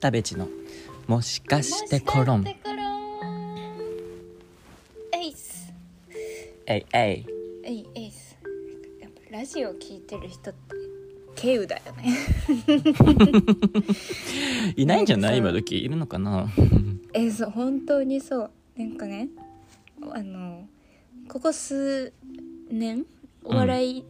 タベチの。もしかしてコロン。エイス。えいえいエイエイス。やっぱラジオ聞いてる人ってケウだよね。いないんじゃない今時？いるのかな？えそう本当にそう。なんかねあのここ数年お笑い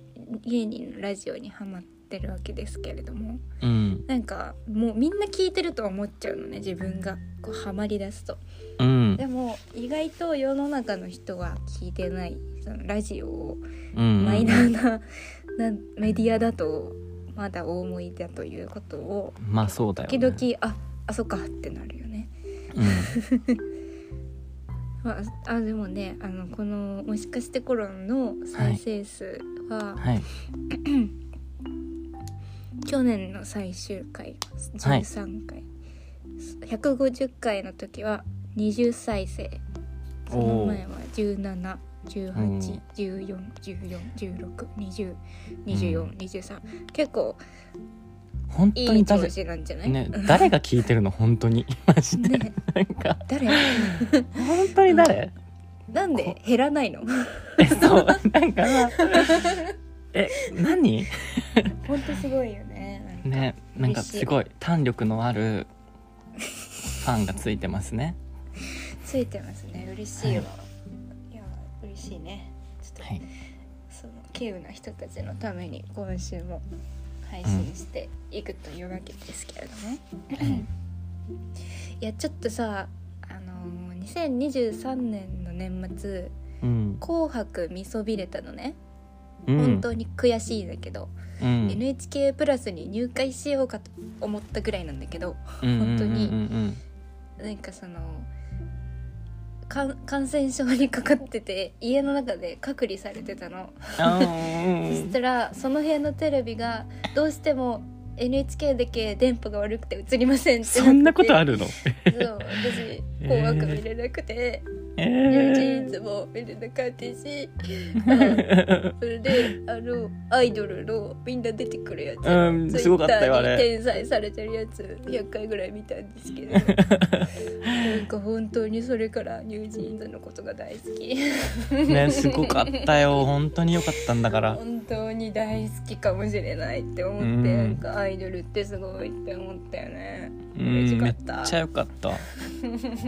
芸人のラジオにハマってるわけですけれども、うん。なんかもうみんな聞いてると思っちゃうのね自分がこうハマりだすと。うん。でも意外と世の中の人は聞いてないそのラジオをうんマイナーな, なメディアだとまだ大思いだということをまあそうだよ、ね、時々ああそっかってなるよね。まあ、あでもねあのこの「もしかしてコロン」の再生数は、うんはい 去年の最終回はい13回、150回の時は20再生。その前は1718141416202423結構本当に誰子なんじゃない、ね誰が聞いてるの？本当に。マジで、ね。なんか。誰？本当に誰？なんで減らないの？えそう。なんかさえ何？本当すごいよねねなんかすごい弾力のあるファンがついてますね。ついてますね。嬉しいわ、、はい。や嬉しいね。ちょっと、はい。その稀有な人たちのために今週も配信していくというわけですけれども、はいいやちょっとさあのー2023年の年末うん「紅白」見そびれたのね、うん本当に悔しいんだけど、うん。NHK プラスに入会しようかと思ったぐらいなんだけど本当にうんなんかそのかん感染症にかかってて家の中で隔離されてたの、そしたらその部屋のテレビがどうしても NHK だけ電波が悪くて映りませんってそんなことあるるの？そう私「紅白」見れなくて、え NewJeans も見れなかったし、あそれであのアイドルのみんな出てくるやつ、うんすごかったよあれ。Twitter に転載されてるやつ100回ぐらい見たんですけど。なんか本当にそれから NewJeans のことが大好き。ねすごかったよ。本当に良かったんだから。本当に大好きかもしれないって思って、うん。なんかアイドルってすごいって思ったよね。うん嬉しかめっったちゃ良 かった。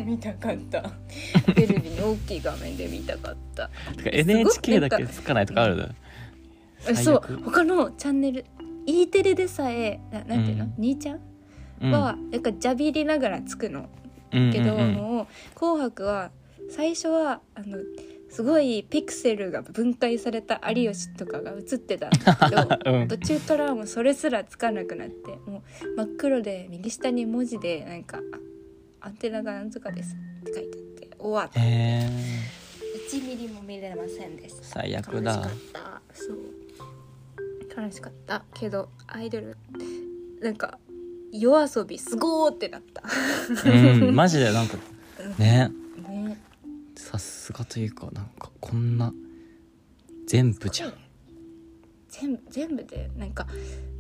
見たかった。テ レビの大きい画面で見たかった。NHK だけつかないとかある最悪。そう他のチャンネル E テレでさえななんていうの、うん。兄ちゃん？うん。はなんかジャビりながらつくの。うんけど、もう「紅白」は最初はあのすごいピクセルが分解された有吉とかが映ってたんだけど、うん。途中からもうそれすらつかなくなってもう真っ黒で右下に文字でなんかあ「アンテナがなんとかです」って書いて終わった。へえ1ミリも見れませんでした。最悪悲しかだった。そう。悲しかった。けどアイドルなんか夜遊びすごーってなった。うんマジでなんかね。ね。さすがというかなんかこんな全部じゃん。全部全部でなんか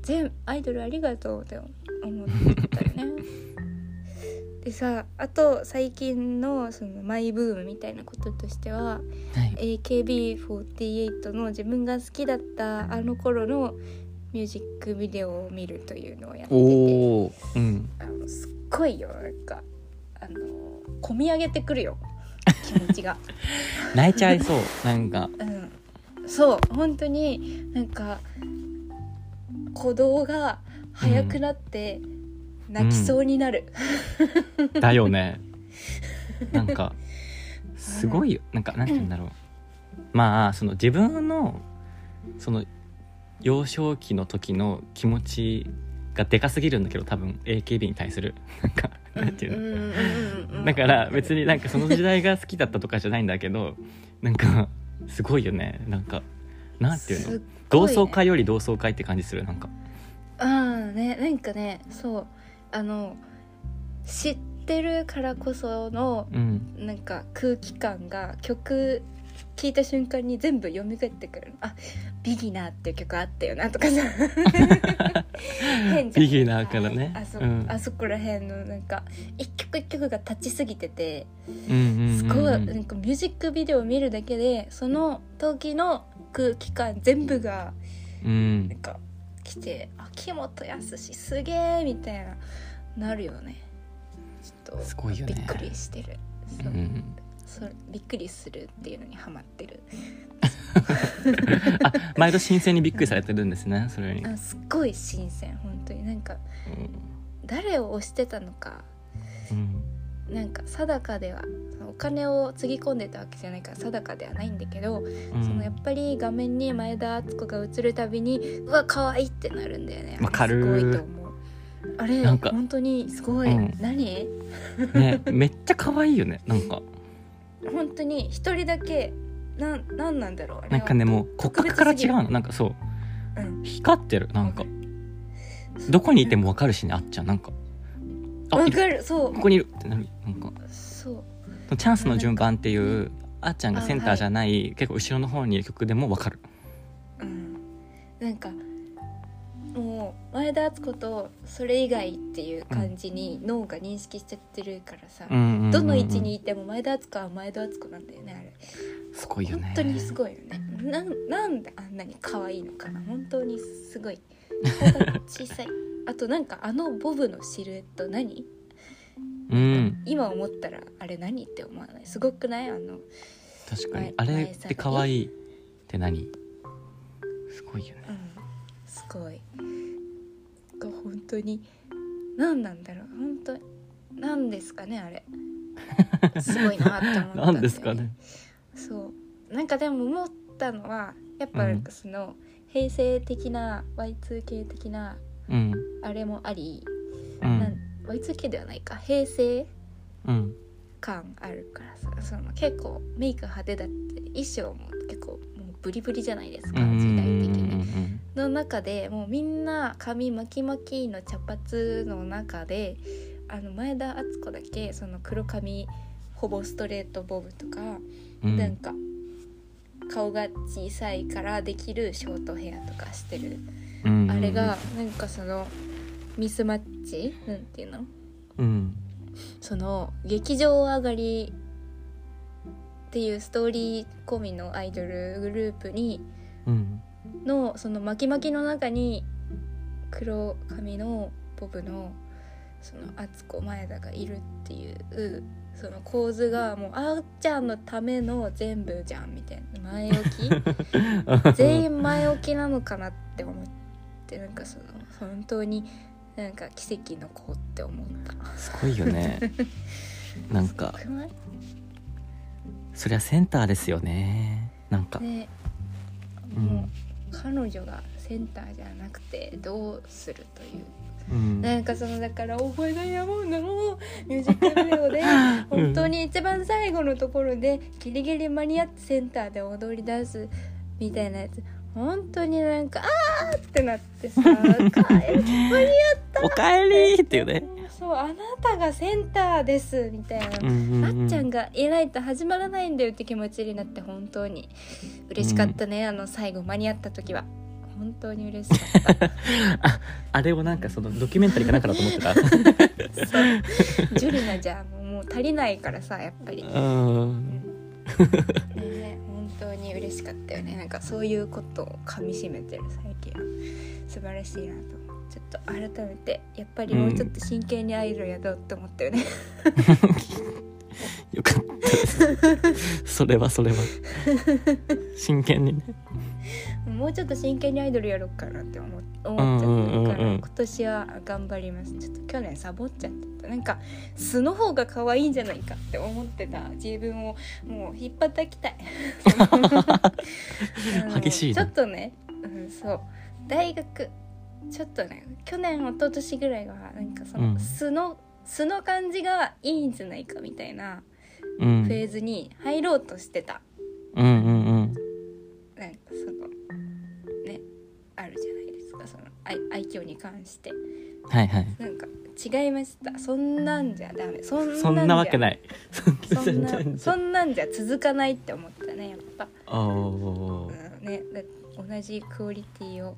全アイドルありがとうって思ったよね でさあと最近のそのマイブームみたいなこととしてははい。AKB48 の自分が好きだったあの頃のミュージックビデオを見るというのをやっててうん。あのすっごいよなんかあの込み上げてくるよ気持ちが。泣いちゃいそうなんか。うん、そう本当になんか鼓動が速くなって泣きそうになる、だよね。なんかすごいよ。なんかなんて言うんだろう。まあその自分のその幼少期の時の気持ちがでかすぎるんだけど多分 AKB に対する。なんかなんていうの。うんうんうんうんだから別になんかその時代が好きだったとかじゃないんだけどなんかすごいよね。なんかなんていうの。ね。同窓会より同窓会って感じするなんか。ああね。なんかねそうあの知ってるからこそのうん。なんか空気感が曲聴いた瞬間に全部蘇ってくる。あビギナーっていう曲あったよなとかさ。変じゃんビギナーからね。あそ,、うん。あそこら辺のなんか一曲一曲が立ちすぎてて。すごいなんかミュージックビデオを見るだけでその時の空気感全部がうん。なんか来て「秋元康すげえ!」みたいななるよね。ちょっとすごいよね。びっくりしてる。そう、うんそうびっくりするっていうのにハマってる。あ毎度新鮮にびっくりされてるんですねそれに、あすっごい新鮮本当に。なんか誰を推してたのかうん。なんか定かではお金をつぎ込んでたわけじゃないから定かではないんだけど、うん。そのやっぱり画面に前田敦子が映るたびにうわ可愛いってなるんだよね。わかるすごいと思う。あれなんか本当にすごい、うん。何？ねめっちゃ可愛いよね なんか。本当に一人だけなんなんなんだろうなんかねもう骨格から違うの。なんかそう。うん。光ってるなんか。どこにいてもわかるしねあっちゃんなんか。あわかる。そう。ここにいるってなる。なんか。そうチャンスの順番っていうあっちゃんがセンターじゃない、結構後ろの方にいる曲でもわかる。うん。なんかもう前田敦子とそれ以外っていう感じに脳が認識しちゃってるからさ、どの位置にいても前田敦子は前田敦子なんだよねあれ。すごいよね。本当にすごいよね。なんなんであんなに可愛いのかな。本当にすごい。小さい。あとなんかあのボブのシルエット何？うん。今思ったらあれ何って思わない？すごくない？あの確かに。前あれって可愛いって何？すごいよね。うん。すごい。が本当に何なんだろう？本当に何ですかね？あれ。すごいなって思ったんだよ何ですかね？そう。なんかでも思ったのはやっぱなんかその、平成的な Y2K 的なうん。あれもあり、うなんん Y2K ではないか。平成うん。感あるからさ。その結構メイク派手だって衣装も結構もうブリブリじゃないですかうん時代的に。うんの中でもうみんな髪巻き巻きの茶髪の中であの前田敦子だけその黒髪ほぼストレートボブとか、うん。なんか顔が小さいからできるショートヘアとかしてる、うん。あれがなんかそのミスマッチ？なんていうの？うん。その劇場上がりっていうストーリー込みのアイドルグループにうん。のその巻き巻きの中に黒髪のボブのその敦子前田がいるっていうその構図がもうあっちゃんのための全部じゃんみたいな前置き？全員前置きなのかなって思ってなんかその本当になんか奇跡の子って思った。すごいよね。なんか。そりゃセンターですよね。なんか、ね。うん。もう彼女がセンターじゃなくてどうするという。うん。なんかそのだから「覚えダイヤモンド」のミュージックビデオで 本当に一番最後のところでギリギリ間に合ってセンターで踊り出すみたいなやつ本当になんかあーってなってさ「帰る間におかえりっていうね、そうあなたがセンターですみたいな、うんうんうん。あっちゃんがいないと始まらないんだよって気持ちになって本当に嬉しかったね、あの最後間に合った時は。本当に嬉しかった。ああれをなんかそのドキュメンタリーかなんかだと思ってた？ジュリナじゃもう足りないからさやっぱり、ね、うん。本当に嬉しかったよね。なんかそういうことをかみしめてる最近は素晴らしいなと。ちょっと改めてやっぱりもうちょっと真剣にアイドルやろうって思ったよね、よかった。ですそれはそれは。真剣にねもうちょっと真剣にアイドルやろうかなって思思っちゃったから、今年は頑張ります。ちょっと去年サボっちゃってたなんか素の方が可愛いんじゃないかって思ってた自分をもう引っ叩きたい。激しいなちょっとね、うん、そう大学ちょっとね去年一昨年ぐらいはなんかその、うん。素の素の感じがいいんじゃないかみたいなうん。フェーズに入ろうとしてた、うんうん愛愛嬌に関して。はいはい。なんか違いました。そんなんじゃダメ。そんなそんなわけないそんなそんなんじゃ続かないって思ったねやっぱ、うん、ねだ同じクオリティを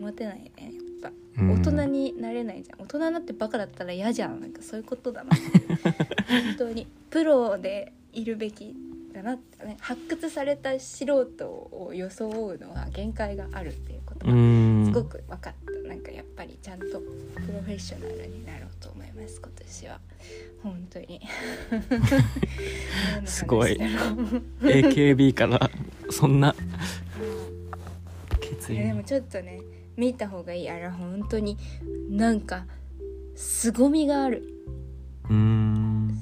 保てないねやっったうん。大人になれないじゃん。大人になってバカだったら嫌じゃん。なんかそういうことだな。本当に。プロでいるべきだなってね発掘された素人を装うのは限界があるっていうことうがん。すごく分かった。なんかやっぱりちゃんとプロフェッショナルになろうと思います今年は。本当に。すごい。AKB からそんな決意。いやでもちょっとね見た方がいい。あれ本当に。なんか凄みがある。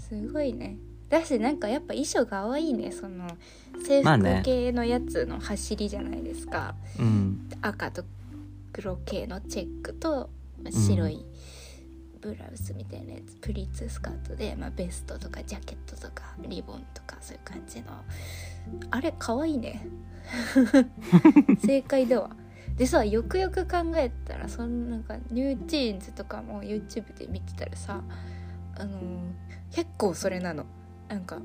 すごいねだしなんかやっぱ衣装が可愛いね。その制まあね。服系のやつの走りじゃないですか、うん。赤と黒系のチェックとまあ白いブラウスみたいなやつ、プリーツスカートで、まあ、ベストとかジャケットとかリボンとかそういう感じの。あれ可愛いね。正解だわ。でさよくよく考えたらそのなんかニュージーンズとかも YouTube で見てたらさあのー結構それなのなんか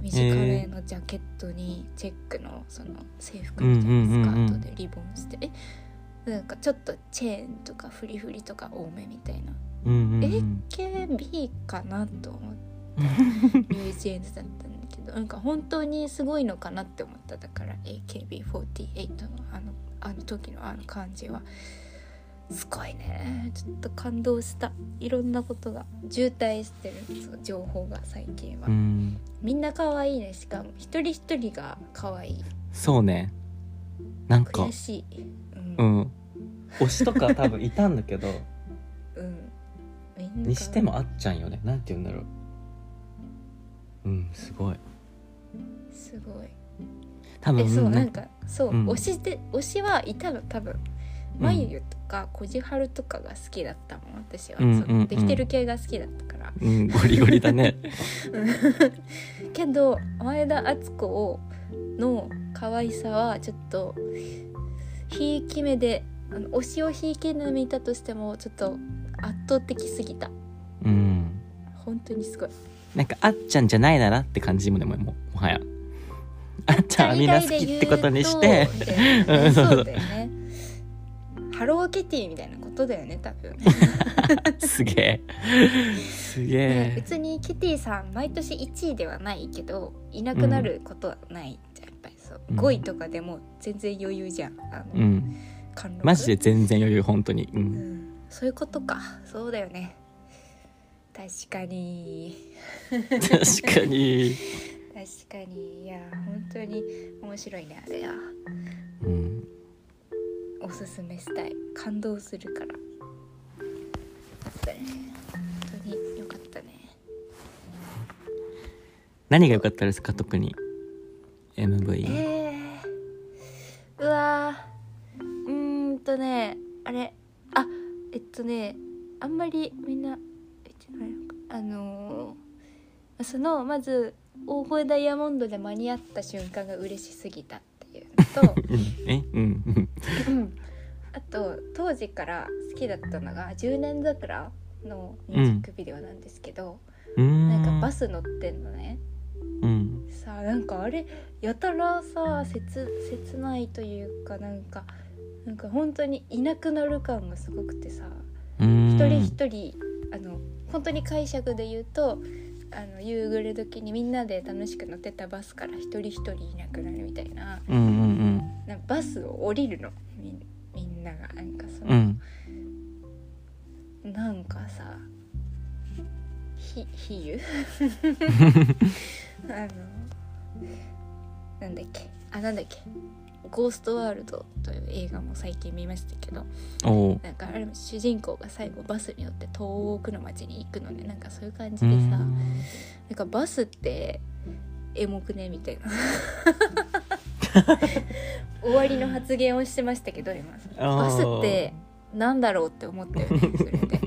短めのジャケットにチェックのその制服みたいなスカートでリボンして、えなんかちょっとチェーンとかフリフリとか多めみたいな。AKB かなと思ってニュージーンズだったんだけど なんか本当にすごいのかなって思った。だから AKB48 のあのあの時のあの感じはすごいね。ちょっと感動した。いろんなことが渋滞してる。情報が最近は、うん。みんな可愛いね。しかも一人一人が可愛い。そうね。なんか悔しい。うん。う、ん。推しとか多分いたんだけど うん。にしてもあっちゃんよね。なんて言うんだろう。うんすごい。すごい。多分えそうねなんかそう、うん。推しで推しはいたの？多分うん。まゆゆとかこじはるとかが好きだったもん私は、うんうんうん。できてる系が好きだったから。うんゴリゴリだね。けど前田敦子の可愛さはちょっとひいき目であの推しをひいき目で見たとしてもちょっと圧倒的すぎた。うん。本当にすごい。なんかあっちゃんじゃないならって感じもでもももはや。あっちゃんはみんな好きってことにして。みたいな。ねうんそう。そうだよねハローキティみたいなことだよね多分。すげえ。すげねえ別にキティさん毎年1位ではないけどいなくなることはないじゃんやっぱりそう。うん。5位とかでも全然余裕じゃんあの、うん。マジで全然余裕本当に。ううんん。そういうことか。そうだよね。確かに。確かに。確かに。いや本当に面白いねあれは。うんおすすめしたい。感動するから。よかったね本当によかったね。何が良かったですか？特に。MV えー、うわー。うーんとねあれ。あえっとねあんまりみんな言ってないのかあのーそのまず大声ダイヤモンドで間に合った瞬間が嬉しすぎたとうん。え？うん。うん。うんあと当時から好きだったのが「10年桜」のミュージックビデオなんですけど、うん。なんかバス乗ってんのね。うん。さあなんかあれやたらさ切切ないというかなんかなんか本当にいなくなる感がすごくてさうん。一人一人あの本当に解釈で言うとあの夕暮れ時にみんなで楽しく乗ってたバスから一人一人いなくなるみたいな。うんうんなんかバスを降りるの。みんみんながなんかそうんうの、ん。なんかさひ比喩？あのなんだっけ？あなんだっけ「ゴーストワールド」という映画も最近見ましたけどなんかあれも主人公が最後バスに乗って遠くの町に行くのね。なんかそういう感じうでさ、ん。なんかバスってエモくねみたいな。終わりの発言をしてましたけど今。バスってなんだろうって思ったよねそれで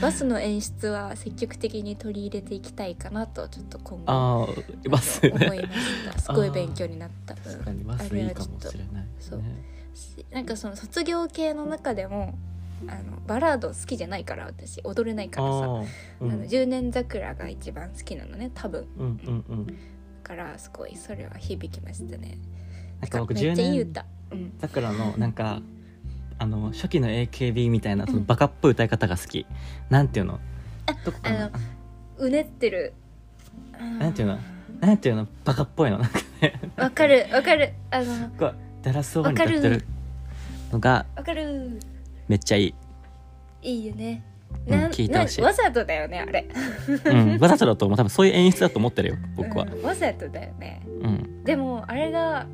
バスの演出は積極的に取り入れていきたいかなとちょっと今後ああバス思いましたすごい勉強になった。確かにバスいいかもしれないそう。なんかその卒業系の中でもあのバラード好きじゃないから私踊れないからさ、あーうん。あの10年桜が一番好きなのね多分。うんうんうん。だからすごいそれは響きましたね。なんか僕10めっちゃいい年桜のなんかあの初期の AKB みたいなそのバカっぽい歌い方が好き、なんていうの？どこかな？あのうねってる。なんていうの？なんていうの？バカっぽいの？なんかね。わかるわかる。あのこうダラスオバに歌ってる。のがわかる。めっちゃいい、いいよね。うん聞いてほしい。なわざとだよねあれ。うん、わざとだと思う。多分そういう演出だと思ってるよ僕は。うんわざとだよね。うん。でもあれが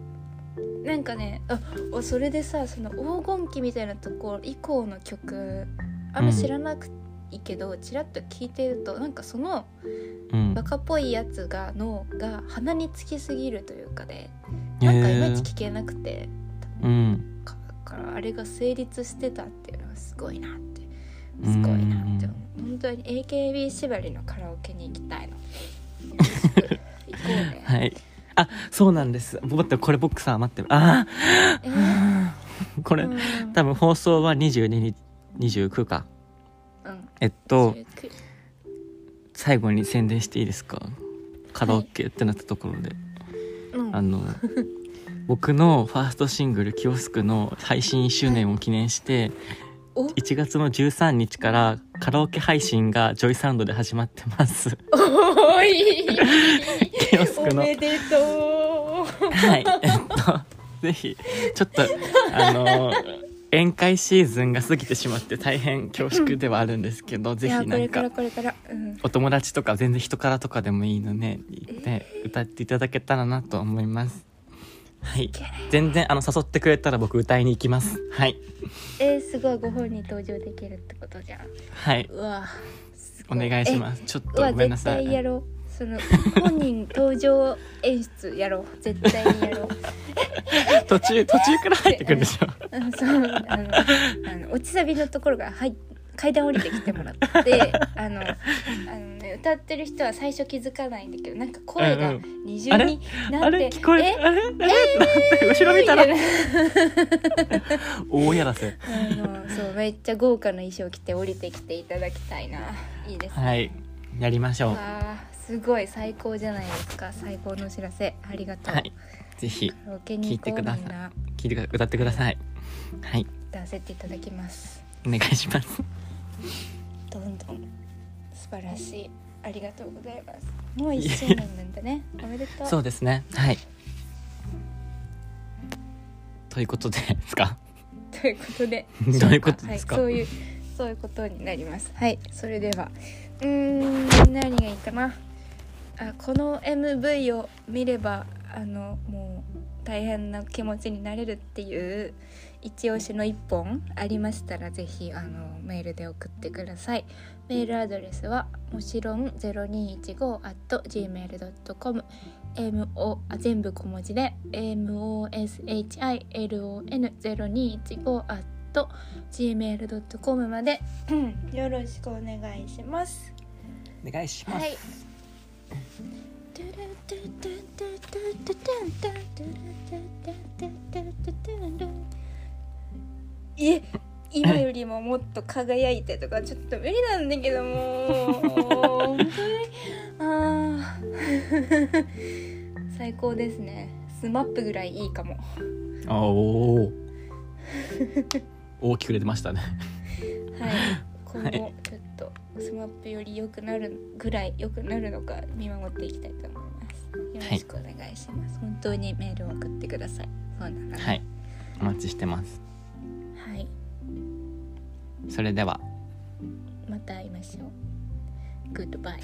なんかねあおそれでさその黄金期みたいなところ以降の曲あんま知らなくいいけど、ちらっと聞いてるとなんかそのうん。バカっぽいやつがのが鼻につきすぎるというかでへなんかいまいーち聞けなくてうん。かだからあれが成立してたっていうのはすごいなってすごいなって思う。本当に AKB 縛りのカラオケに行きたいの。行こうね。はいあそうなんです。待ってこれ僕さ待ってあえあこれ、うん。多分放送は22日29かうん。えっと19最後に宣伝していいですか？カラオケってなったところで、うん。あの僕のファーストシングル「キオスク」の配信1周年を記念してお？1月の13日からカラオケ配信がジョイサウンドで始まってます。おい キオスクのおめでとう。はい。えっとぜひちょっとあの宴会シーズンが過ぎてしまって大変恐縮ではあるんですけど、ぜいやひなんかお友達とか全然人からとかでもいいので言って歌っていただけたらなと思います。はい。全然あの誘ってくれたら僕歌いに行きます。はい。えー、すごいご本人登場できるってことじゃん。はい。うわすおご願いします。ちょっとごめんなさい。対やろうその本人登場演出やろう。絶対にやろう。途中途中から入ってくるでしょ。うんそう。あのあの落ちサビのところがはい階段降りてきてもらってあのあの、ね、歌ってる人は最初気づかないんだけどなんか声がうんうん。二重になって、あれ？聞こええ？あれ？あれ？ってなって後ろ見たら？大やらせ。あのそうめっちゃ豪華な衣装着て降りてきていただきたいな。いいですね、はい。やりましょう。あーすごい最高じゃないですか。最高のお知らせ。ありがとう、はい。ぜひ聞いてください聞いてくだ歌ってください。はい。歌わせていただきます。お願いします。どんどん。素晴らしい。ありがとうございます。もう一周年なんだね。おめでとう。そうですね。はい。ということでですか？ということで。どういうことですか。はい、そういうそういうことになります。はい。それでは。うーん何がいいかな？あこの MV を見ればあのもう大変な気持ちになれるっていう一押しの一本ありましたらぜひあのメールで送ってくださいメールアドレスはもちろん 0215.gmail.com MO あ全部小文字で moshilon0215 gmail.com までよろしくお願いします。お願いします、はい。いえ今よりももっと輝いてとかちょっと無理なんだけども。本当にあー。最高ですね。 SMAP ぐらいいいかも。あおお大きく出てましたね。はい。今はい。後 SMAP より良くなるぐらい良くなるのか見守っていきたいと思います。よろしくお願いします、本当にメールを送ってください。そうな。らはい。お待ちしてます。はい。それでは。また会いましょう。グッドバイ